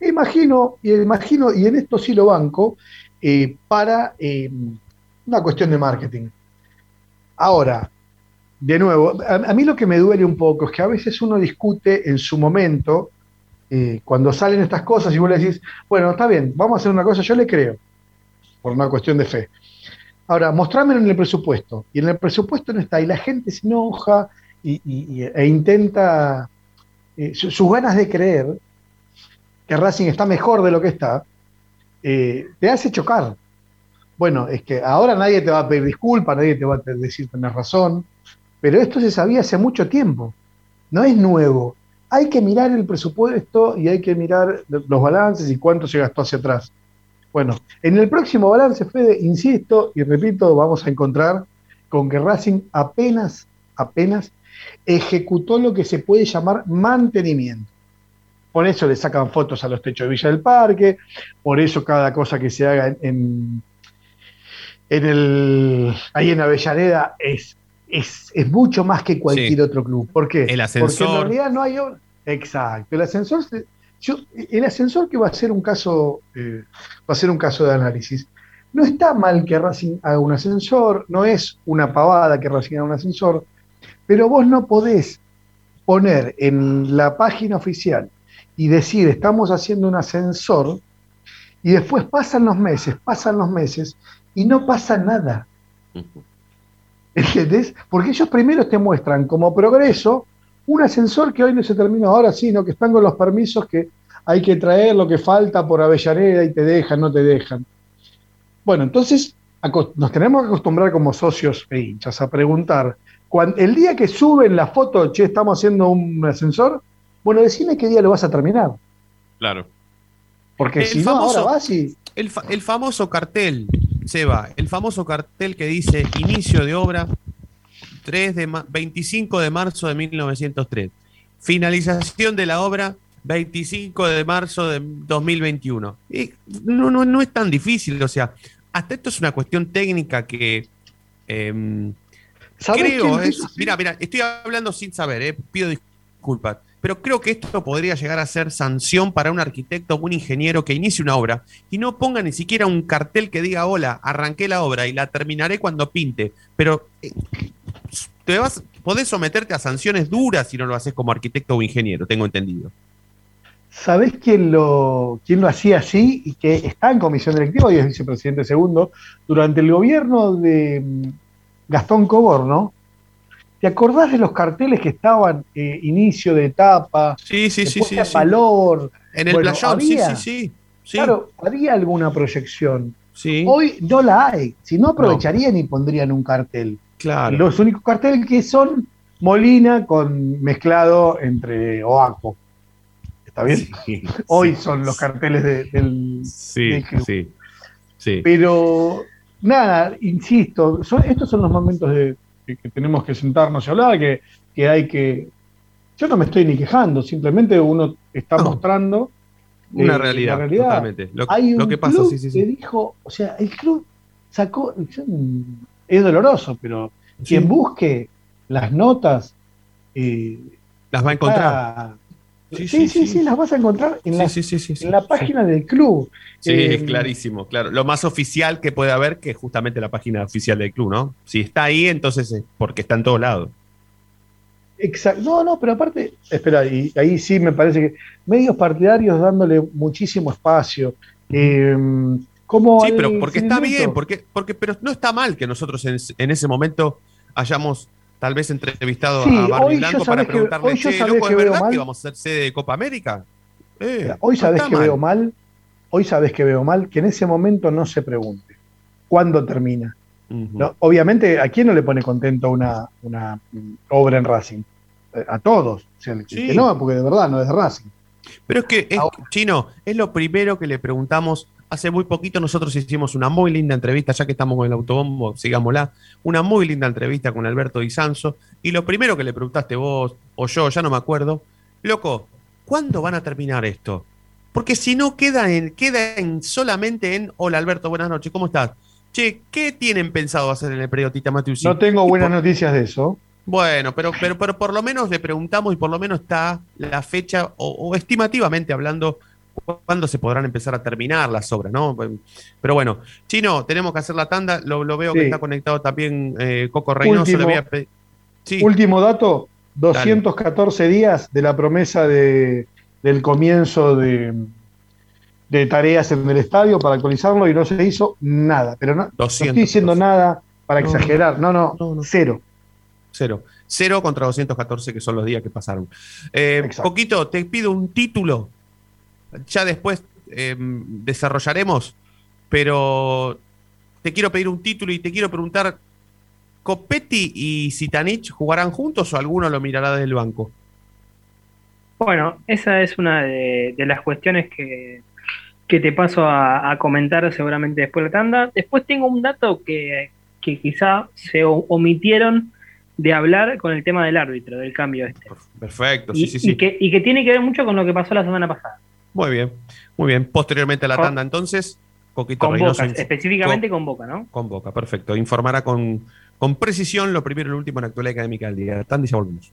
Speaker 6: Imagino, y imagino, y en esto sí lo banco, eh, para eh, una cuestión de marketing. Ahora, de nuevo, a, mí lo que me duele un poco es que a veces uno discute en su momento, cuando salen estas cosas y vos le decís, bueno, está bien, vamos a hacer una cosa, yo le creo, por una cuestión de fe. Ahora, mostrámelo en el presupuesto. Y en el presupuesto no está. Y la gente se enoja y, e intenta. eh, su- sus ganas de creer que Racing está mejor de lo que está, eh, te hace chocar. Bueno, es que ahora nadie te va a pedir disculpas, nadie te va a decir tenés razón, pero esto se sabía hace mucho tiempo. No es nuevo. Hay que mirar el presupuesto y hay que mirar los balances y cuánto se gastó hacia atrás. Bueno, en el próximo balance, Fede, insisto y repito, vamos a encontrar con que Racing apenas, apenas ejecutó lo que se puede llamar mantenimiento. Por eso le sacan fotos a los techos de Villa del Parque, por eso cada cosa que se haga en, en, en el, ahí en Avellaneda es, es, es mucho más que cualquier
Speaker 2: Sí.
Speaker 6: otro club. ¿Por qué?
Speaker 2: El
Speaker 6: Porque en
Speaker 2: ascensor.
Speaker 6: realidad no hay. Exacto. El ascensor, yo- el ascensor que va a ser un caso, eh, va a ser un caso de análisis. No está mal que Racing haga un ascensor, no es una pavada que Racing haga un ascensor, pero vos no podés poner en la página oficial y decir estamos haciendo un ascensor y después pasan los meses, pasan los meses y no pasa nada. ¿Entendés? Porque ellos primero te muestran como progreso un ascensor que hoy no se terminó, ahora sí, ¿no? que están con los permisos que hay que traer lo que falta por Avellaneda y te dejan, no te dejan. Bueno, entonces nos tenemos que acostumbrar como socios e hinchas a preguntar, el día que suben la foto, che, estamos haciendo un ascensor, bueno, decime qué día lo vas a terminar.
Speaker 2: Claro.
Speaker 6: Porque
Speaker 2: El
Speaker 6: si no, ahora vas y...
Speaker 2: El, fa- el famoso cartel, Seba, el famoso cartel que dice inicio de obra 3 de ma- 25 de marzo de 1903. Finalización de la obra 25 de marzo de 2021. Y no, no, no es tan difícil, o sea, hasta esto es una cuestión técnica que em, creo es, mira, mira, estoy hablando sin saber, eh, pido disculpas, pero creo que esto podría llegar a ser sanción para un arquitecto o un ingeniero que inicie una obra y no ponga ni siquiera un cartel que diga, hola, arranqué la obra y la terminaré cuando pinte, pero eh, te vas, podés someterte a sanciones duras si no lo haces como arquitecto o ingeniero, tengo entendido.
Speaker 6: ¿Sabés quién lo, quién lo hacía así y que está en comisión directiva y es vicepresidente segundo? Durante el gobierno de Gastón Coborno, ¿te acordás de los carteles que estaban eh, inicio de etapa?
Speaker 2: Sí, sí, sí, sí, sí.
Speaker 6: valor.
Speaker 2: En el playón, sí, sí, sí, sí.
Speaker 6: Claro, había alguna proyección.
Speaker 2: Sí.
Speaker 6: Hoy no la hay. Si no aprovecharían y pondrían un cartel.
Speaker 2: Claro.
Speaker 6: Los únicos carteles que son Molina con mezclado entre Oaco. ¿Está bien?
Speaker 2: Sí,
Speaker 6: Hoy son los carteles de- del,
Speaker 2: Sí,
Speaker 6: del club.
Speaker 2: sí, sí.
Speaker 6: Pero nada, insisto, son- estos son los momentos de, que, que tenemos que sentarnos y hablar, que, que hay que... Yo no me estoy ni quejando, simplemente uno está mostrando
Speaker 2: Una
Speaker 6: eh,
Speaker 2: realidad,
Speaker 6: realidad.
Speaker 2: totalmente. Lo,
Speaker 6: Hay un
Speaker 2: lo que pasa,
Speaker 6: club
Speaker 2: sí, sí, sí.
Speaker 6: que dijo, o sea, el club sacó, es doloroso, pero quien busque las notas eh,
Speaker 2: Las va a encontrar.
Speaker 6: Sí sí, sí, las vas a encontrar en, la, en página del club.
Speaker 2: Sí,
Speaker 6: Eh,
Speaker 2: es clarísimo, claro. Lo más oficial que puede haber que es justamente la página oficial del club, ¿no? Si está ahí, entonces es porque está en todos lados.
Speaker 6: Exacto. No, no, pero aparte, espera, y ahí sí me parece que medios partidarios dándole muchísimo espacio. eh, como
Speaker 2: Sí, pero porque está bien, porque, porque, pero no está mal que nosotros en, en ese momento hayamos tal vez entrevistado
Speaker 6: Sí,
Speaker 2: a
Speaker 6: hoy yo
Speaker 2: Blanco para
Speaker 6: que-
Speaker 2: preguntarle,
Speaker 6: hoy yo
Speaker 2: che, loco,
Speaker 6: que
Speaker 2: ¿es
Speaker 6: veo
Speaker 2: verdad
Speaker 6: mal".
Speaker 2: que vamos a ser sede de Copa América? Eh,
Speaker 6: Mira, Hoy
Speaker 2: no
Speaker 6: sabes que
Speaker 2: mal.
Speaker 6: veo mal, hoy sabes que veo mal que en ese momento no se pregunte cuándo termina. No, obviamente, ¿a quién no le pone contento una, una obra en Racing? Eh, A todos. O sea, el
Speaker 2: Sí.
Speaker 6: que no, porque de verdad no es de Racing.
Speaker 2: Pero es que, es, Chino, es lo primero que le preguntamos. Hace muy poquito nosotros hicimos una muy linda entrevista, ya que estamos con el autobombo, sigámosla. Una muy linda entrevista con Alberto Di Sanso. Y lo primero que le preguntaste vos, o yo, ya no me acuerdo, loco, ¿cuándo van a terminar esto? Porque si no queda en, queda en solamente en Hola Alberto, buenas noches, ¿cómo estás? Che, ¿qué tienen pensado hacer en el periodo Tita Matiusi?
Speaker 6: No tengo buenas
Speaker 2: por-
Speaker 6: noticias de eso.
Speaker 2: bueno, pero, pero, pero por lo menos le preguntamos y por lo menos está la fecha, o, o estimativamente hablando, cuándo se podrán empezar a terminar las obras, ¿no? Pero bueno, Chino, tenemos que hacer la tanda, lo, lo veo que está conectado también eh, Coco Reynoso,
Speaker 6: Último-
Speaker 2: a Sí,
Speaker 6: Último dato, 214 días de la promesa de, del comienzo de, de tareas en el estadio para actualizarlo y no se hizo nada. Pero no, no
Speaker 2: 200,
Speaker 6: estoy diciendo nada para
Speaker 2: No,
Speaker 6: exagerar, no, no, cero.
Speaker 2: cero. Cero contra 214, que son los días que pasaron. Eh, Coquito, te pido un título. Ya después eh, desarrollaremos, pero te quiero pedir un título y te quiero preguntar, ¿Copetti y Zitanich jugarán juntos o alguno lo mirará desde el banco?
Speaker 11: Bueno, esa es una de, de las cuestiones que, que te paso a, a comentar seguramente después de la tanda. Después tengo un dato que, que quizá se omitieron de hablar con el tema del árbitro, del cambio este.
Speaker 2: Perfecto,
Speaker 11: Y,
Speaker 2: sí, sí, sí.
Speaker 11: y que, y que tiene que ver mucho con lo que pasó la semana pasada.
Speaker 2: Muy bien, muy bien. Posteriormente a la
Speaker 11: Con-
Speaker 2: tanda, entonces, Coquito
Speaker 11: Con
Speaker 2: Reynoso
Speaker 11: Boca,
Speaker 2: inf-
Speaker 11: específicamente
Speaker 2: co-
Speaker 11: con Boca, ¿no?
Speaker 2: con Boca, perfecto. Informará con, con precisión lo primero y lo último en la actualidad académica del día. Tanda y ya volvemos.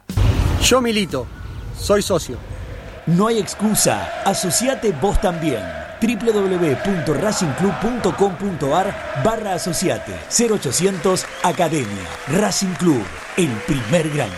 Speaker 12: Yo milito, soy socio.
Speaker 13: No hay excusa, asociate vos también. www.racingclub.com.ar barra asociate 0800 Academia Racing Club, el primer grande.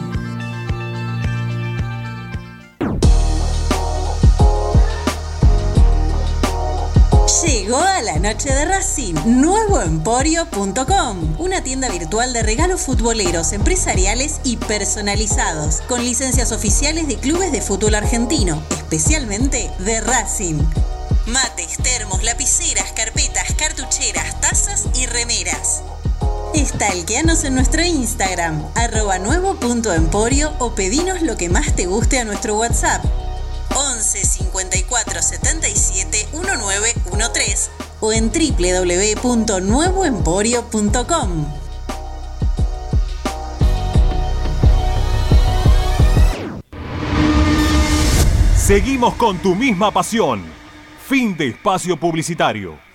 Speaker 4: Llegó a la noche de Racing, nuevoemporio.com, una tienda virtual de regalos futboleros, empresariales y personalizados, con licencias oficiales de clubes de fútbol argentino, especialmente de Racing. Mates, termos, lapiceras, carpetas, cartucheras, tazas y remeras. Stalkeanos en nuestro Instagram, arroba nuevo.emporio o pedinos lo que más te guste a nuestro WhatsApp 11 54 77 1913 o en www.nuevoemporio.com.
Speaker 14: Seguimos con tu misma pasión. Fin de espacio publicitario.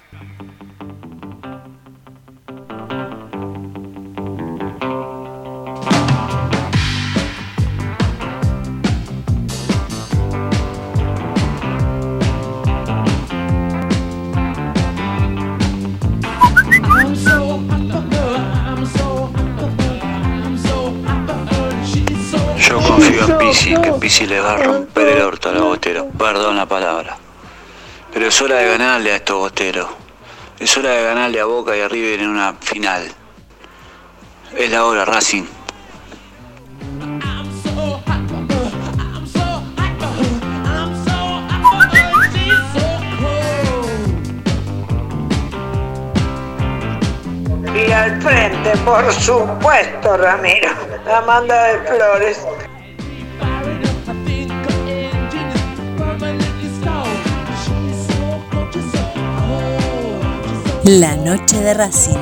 Speaker 15: Pisi, que Pisi le va a romper el orto a los boteros. Perdón la palabra. Pero es hora de ganarle a estos boteros. Es hora de ganarle a Boca y a River en una final. Es la hora, Racing.
Speaker 16: Y al frente, por supuesto, Ramiro. Amanda de Flores.
Speaker 4: La noche de Racing,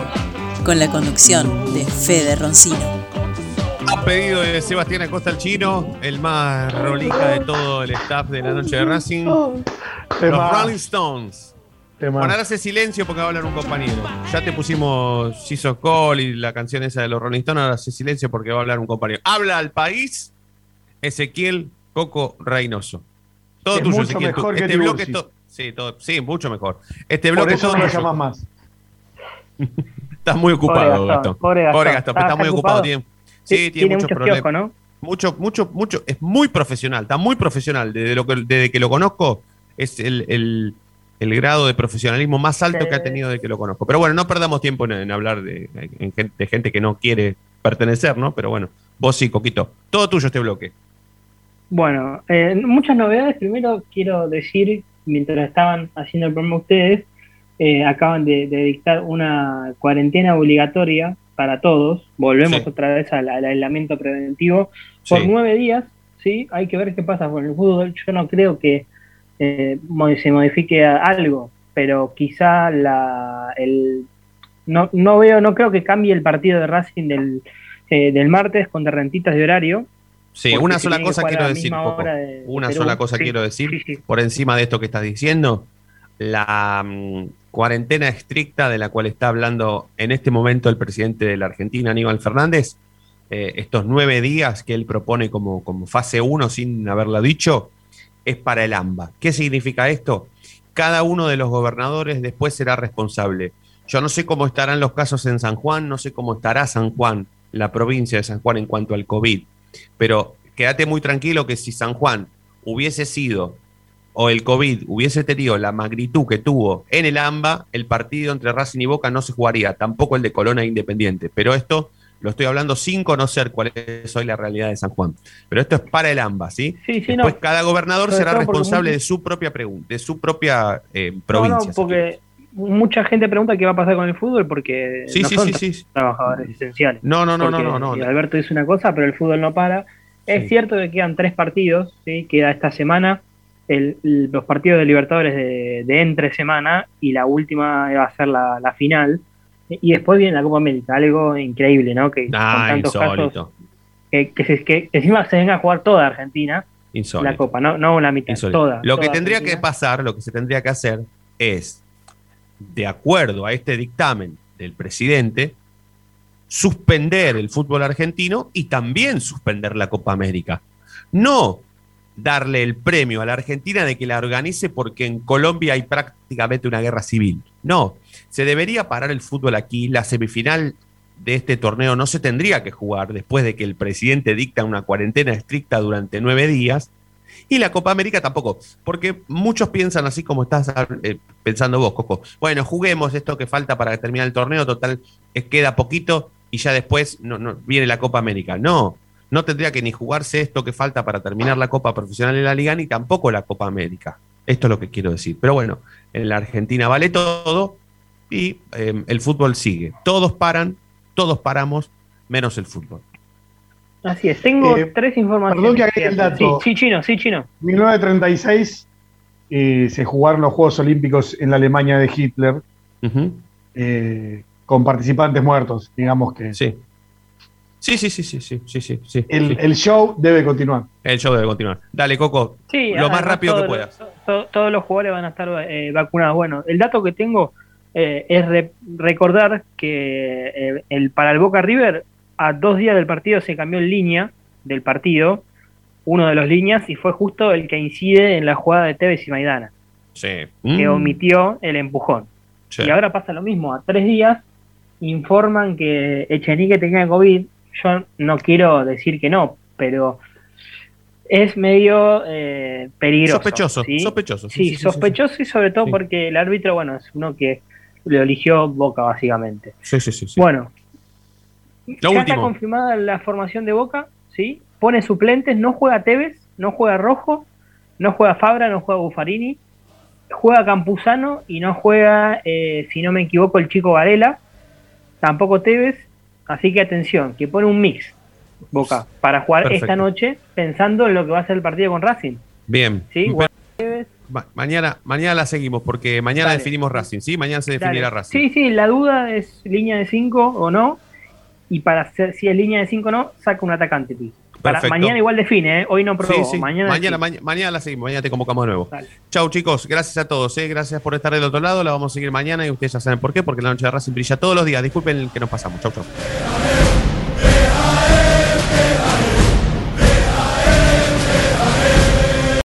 Speaker 4: con la conducción de Fede Roncino.
Speaker 2: pedido de Sebastián Acosta el Chino, el más rolija de todo el staff de la noche de Racing. Los Rolling Stones. Bueno, ahora hace silencio porque va a hablar un compañero. Ya te pusimos Jesus Call y la canción esa de los Rolling Stones, ahora hace silencio porque va a hablar un compañero. Habla al país Ezequiel Coco Reynoso. Todo
Speaker 6: Es
Speaker 2: tuyo,
Speaker 6: mucho
Speaker 2: Ezequiel.
Speaker 6: mejor que
Speaker 2: este bloque es to- sí, todo- sí, mucho mejor. Este
Speaker 6: Por
Speaker 2: bloque
Speaker 6: eso
Speaker 2: todo
Speaker 6: no lo llamas más.
Speaker 2: Estás muy ocupado,
Speaker 11: Pobre
Speaker 2: Gastón.
Speaker 11: Gastón, pobre Gastón.
Speaker 2: pero
Speaker 11: ¿Está-
Speaker 2: está muy ocupado.
Speaker 11: ocupado?
Speaker 2: Tiene,
Speaker 11: Sí,
Speaker 2: tiene,
Speaker 11: tiene
Speaker 2: muchos
Speaker 11: muchos
Speaker 2: problemas.
Speaker 11: ¿no?
Speaker 2: Mucho, mucho, mucho. Es muy profesional, está muy profesional. Desde, lo que, desde que lo conozco, es el, el- el grado de profesionalismo más alto que ha tenido desde que lo conozco. Pero bueno, no perdamos tiempo en, en hablar de, en gente, de gente que no quiere pertenecer, ¿no? Pero bueno, vos sí, Coquito. Todo tuyo este bloque.
Speaker 11: Bueno, eh, muchas novedades. Primero quiero decir, mientras estaban haciendo el programa ustedes, eh, acaban de, de dictar una cuarentena obligatoria para todos. Volvemos
Speaker 2: Sí.
Speaker 11: otra vez al, al aislamiento preventivo por
Speaker 2: Sí.
Speaker 11: nueve días. Sí, hay que ver qué pasa con el fútbol. Yo no creo que eh, se modifique algo, pero quizá la, el, no, no veo, no creo que cambie el partido de Racing del, eh, del martes contra Rentitas de horario.
Speaker 2: Sí, una sola cosa quiero decir,
Speaker 11: de-
Speaker 2: Una
Speaker 11: Perú.
Speaker 2: sola cosa
Speaker 11: Sí,
Speaker 2: quiero decir, por encima de esto que estás diciendo, la mm, cuarentena estricta de la cual está hablando en este momento el presidente de la Argentina, Aníbal Fernández, eh, estos nueve días que él propone como, como fase 1 sin haberlo dicho, es para el AMBA. ¿Qué significa esto? Cada uno de los gobernadores después será responsable. Yo no sé cómo estarán los casos en San Juan, no sé cómo estará San Juan, la provincia de San Juan en cuanto al COVID, pero quédate muy tranquilo que si San Juan hubiese sido o el COVID hubiese tenido la magnitud que tuvo en el AMBA, el partido entre Racing y Boca no se jugaría, tampoco el de Colona e Independiente. Pero esto lo estoy hablando sin conocer cuál es hoy la realidad de San Juan. Pero esto es para el AMBA, ¿sí?
Speaker 11: Sí, sí,
Speaker 2: Después
Speaker 11: no.
Speaker 2: cada gobernador
Speaker 11: Sobre
Speaker 2: será responsable de su propia pregunta, de su propia eh, provincia.
Speaker 11: no, porque mucha gente pregunta qué va a pasar con el fútbol porque
Speaker 2: Sí,
Speaker 11: no son trabajadores esenciales.
Speaker 2: No, no, no, no,
Speaker 11: Porque,
Speaker 2: no,
Speaker 11: Alberto dice una cosa, pero el fútbol no para. Es cierto que quedan tres partidos, ¿sí? queda esta semana el- los partidos de Libertadores de, de entre semana y la última va a ser la, la final. Y después viene la Copa América, algo increíble, ¿no? Que
Speaker 2: Ah,
Speaker 11: con tantos
Speaker 2: insólito.
Speaker 11: casos, que, que, se- que encima se venga a jugar toda Argentina
Speaker 2: Insólito.
Speaker 11: la Copa, no, no la mitad,
Speaker 2: Insólito.
Speaker 11: toda.
Speaker 2: Lo que tendría
Speaker 11: Argentina.
Speaker 2: que pasar, lo que se tendría que hacer es, de acuerdo a este dictamen del presidente, suspender el fútbol argentino y también suspender la Copa América. No darle el premio a la Argentina de que la organice porque en Colombia hay prácticamente una guerra civil. No, se debería parar el fútbol aquí. La semifinal de este torneo no se tendría que jugar después de que el presidente dicta una cuarentena estricta durante nueve días. Y la Copa América tampoco, porque muchos piensan así como estás eh, pensando vos, Coco. Bueno, juguemos esto que falta para terminar el torneo, total, queda poquito y ya después no, no, viene la Copa América. No, no tendría que ni jugarse esto que falta para terminar la Copa Profesional de la Liga, ni tampoco la Copa América. Esto es lo que quiero decir. Pero bueno, en la Argentina vale todo y eh, el fútbol sigue. Todos paran, todos paramos, menos el fútbol.
Speaker 11: Así es, tengo
Speaker 6: Eh,
Speaker 11: tres informaciones.
Speaker 6: perdón que agregue el dato.
Speaker 11: Sí, sí, chino, sí, chino.
Speaker 6: 1936 eh, se jugaron los Juegos Olímpicos en la Alemania de Hitler eh, con participantes muertos, digamos que.
Speaker 2: Sí. Sí, sí, sí, sí, sí, sí, sí, sí,
Speaker 6: El,
Speaker 2: sí.
Speaker 6: el show debe continuar.
Speaker 2: El show debe continuar. Dale, Coco,
Speaker 11: Sí,
Speaker 2: lo más rápido que
Speaker 11: todos
Speaker 2: puedas.
Speaker 11: los- todos los jugadores van a estar eh, vacunados. Bueno, el dato que tengo eh, es re- recordar que eh, el, para el Boca River, a dos días del partido se cambió en línea del partido, uno de los líneas, y fue justo el que incide en la jugada de Tevez y Maidana,
Speaker 2: Sí.
Speaker 11: que
Speaker 2: Mm,
Speaker 11: omitió el empujón.
Speaker 2: sí.
Speaker 11: Y ahora pasa lo mismo, a tres días informan que Echenique tenía COVID. Yo no quiero decir que no, pero es medio eh, peligroso.
Speaker 2: Sospechoso,
Speaker 11: ¿sí?
Speaker 2: sospechoso, sí,
Speaker 11: sospechoso y sobre todo porque el árbitro, bueno, es uno que lo eligió Boca, básicamente.
Speaker 2: Sí, sí, sí.
Speaker 11: Bueno,
Speaker 2: Lo
Speaker 11: ya está confirmada la formación de Boca, ¿sí? Pone suplentes, no juega Tevez, no juega Rojo, no juega Fabra, no juega Buffarini, juega Campuzano y no juega, eh, si no me equivoco, el chico Varela, tampoco Tevez, así que atención, que pone un mix Boca para jugar
Speaker 2: Perfecto.
Speaker 11: esta noche pensando en lo que va a ser el partido con Racing,
Speaker 2: Bien.
Speaker 11: ¿sí?
Speaker 2: Ma- mañana, mañana la seguimos porque mañana
Speaker 11: Dale.
Speaker 2: definimos Racing, ¿sí? Mañana se
Speaker 11: dale.
Speaker 2: definirá Racing.
Speaker 11: Sí, sí, la duda es línea de 5 o no. y para hacer, si es línea de 5 no, saca un atacante. Para, mañana igual define, ¿eh? hoy no probó.
Speaker 2: Sí, sí.
Speaker 11: Mañana,
Speaker 2: mañana, mañana la seguimos, mañana te convocamos de nuevo.
Speaker 11: Dale.
Speaker 2: Chau chicos, gracias a todos, ¿eh? gracias por estar del otro lado, la vamos a seguir mañana y ustedes ya saben por qué, porque la noche de Racing brilla todos los días, disculpen que nos pasamos, chau chau.